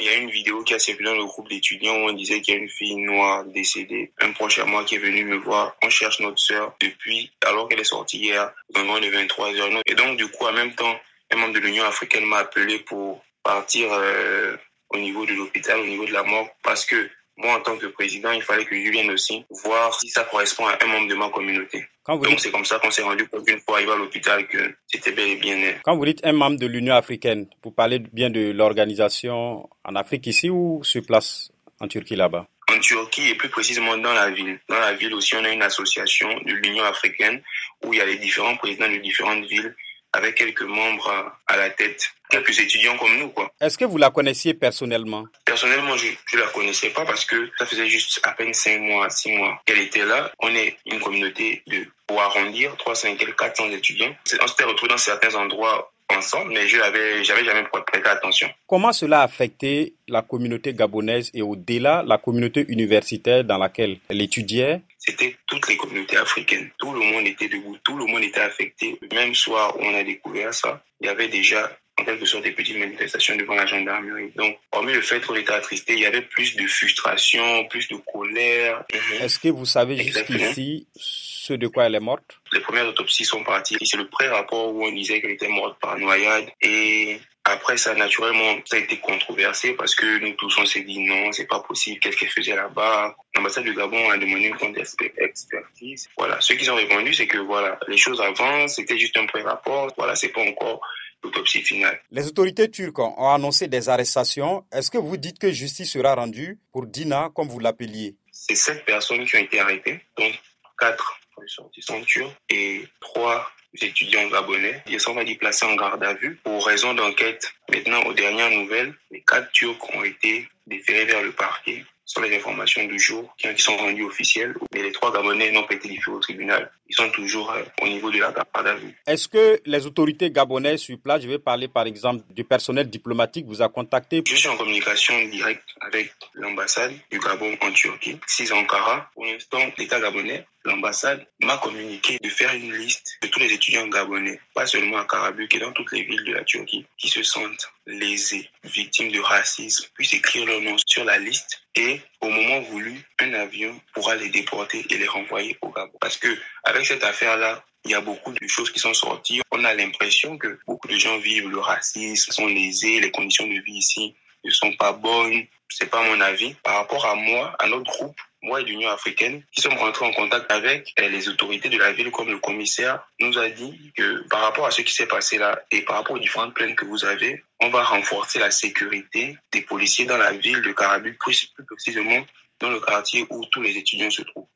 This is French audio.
il y a une vidéo qui a circulé dans le groupe d'étudiants où on disait qu'il y a une fille noire décédée. Un proche à moi qui est venu me voir. On cherche notre sœur depuis, alors qu'elle est sortie hier, moins de 23 heures. Et donc, du coup, en même temps, un membre de l'Union africaine m'a appelé pour partir euh, au niveau de l'hôpital, au niveau de la mort, parce que moi, en tant que président, il fallait que je vienne aussi voir si ça correspond à un membre de ma communauté. Donc, c'est comme ça qu'on s'est rendu compte une fois arrivé à l'hôpital que c'était bel et bien Quand vous dites un membre de l'Union africaine, vous parlez bien de l'organisation en Afrique ici ou sur place en Turquie là-bas? En Turquie et plus précisément dans la ville. Dans la ville aussi, on a une association de l'Union africaine où il y a les différents présidents de différentes villes avec quelques membres à la tête, quelques étudiants comme nous. quoi. Est-ce que vous la connaissiez personnellement? Personnellement, je ne la connaissais pas parce que ça faisait juste à peine 5 mois, 6 mois qu'elle était là. On est une communauté de, pour arrondir, 300 400 étudiants. On s'était retrouvés dans certains endroits ensemble, mais je n'avais jamais prêté attention. Comment cela a affecté la communauté gabonaise et au-delà la communauté universitaire dans laquelle elle étudiait? C'était toutes les communautés africaines. Tout le monde était debout, tout le monde était affecté. Le même soir où on a découvert ça, il y avait déjà en quelque sorte des petites manifestations devant la gendarmerie. Donc, hormis le fait qu'on était attristé, il y avait plus de frustration, plus de colère. Est-ce que vous savez jusqu'ici ce de quoi elle est morte? Les premières autopsies sont parties. C'est le pré-rapport où on disait qu'elle était morte par noyade. Et après ça, naturellement, ça a été controversé parce que nous tous, on s'est dit non, c'est pas possible. Qu'est-ce qu'elle faisait là-bas? L'ambassade du Gabon a demandé une contre-expertise. Voilà. Ce qu'ils ont répondu, c'est que voilà, les choses avancent. C'était juste un pré-rapport. Voilà, c'est pas encore l'autopsie finale. Les autorités turques ont annoncé des arrestations. Est-ce que vous dites que justice sera rendue pour Dina, comme vous l'appeliez? C'est sept personnes qui ont été arrêtées, donc quatre ressortissants turcs et trois étudiants gabonais. Ils sont dit placés en garde à vue pour raison d'enquête. Maintenant, aux dernières nouvelles, les quatre Turcs ont été déférés vers le parquet sont les informations du jour qui sont rendues officielles. Mais les trois Gabonais n'ont pas été livrés au tribunal. Ils sont toujours euh, au niveau de la garde à vue. Est-ce que les autorités gabonaises sur place, je vais parler par exemple du personnel diplomatique, vous a contacté? Je suis en communication directe avec l'ambassade du Gabon en Turquie, 6 Ankara. Pour l'instant, l'État gabonais, l'ambassade m'a communiqué de faire une liste de tous les étudiants gabonais, pas seulement à Karabuk et dans toutes les villes de la Turquie, qui se sentent lésés, victimes de racisme, puissent écrire leur nom sur la liste et au moment voulu, un avion pourra les déporter et les renvoyer au Gabon. Parce que avec cette affaire-là, il y a beaucoup de choses qui sont sorties. On a l'impression que beaucoup de gens vivent le racisme, sont lésés, les conditions de vie ici ne sont pas bonnes. C'est pas mon avis. Par rapport à moi, à notre groupe, moi et l'Union africaine, qui sommes rentrés en contact avec eh, les autorités de la ville, comme le commissaire, nous a dit que par rapport à ce qui s'est passé là et par rapport aux différentes plaintes que vous avez, on va renforcer la sécurité des policiers dans la ville de Carabu, plus précisément dans le quartier où tous les étudiants se trouvent.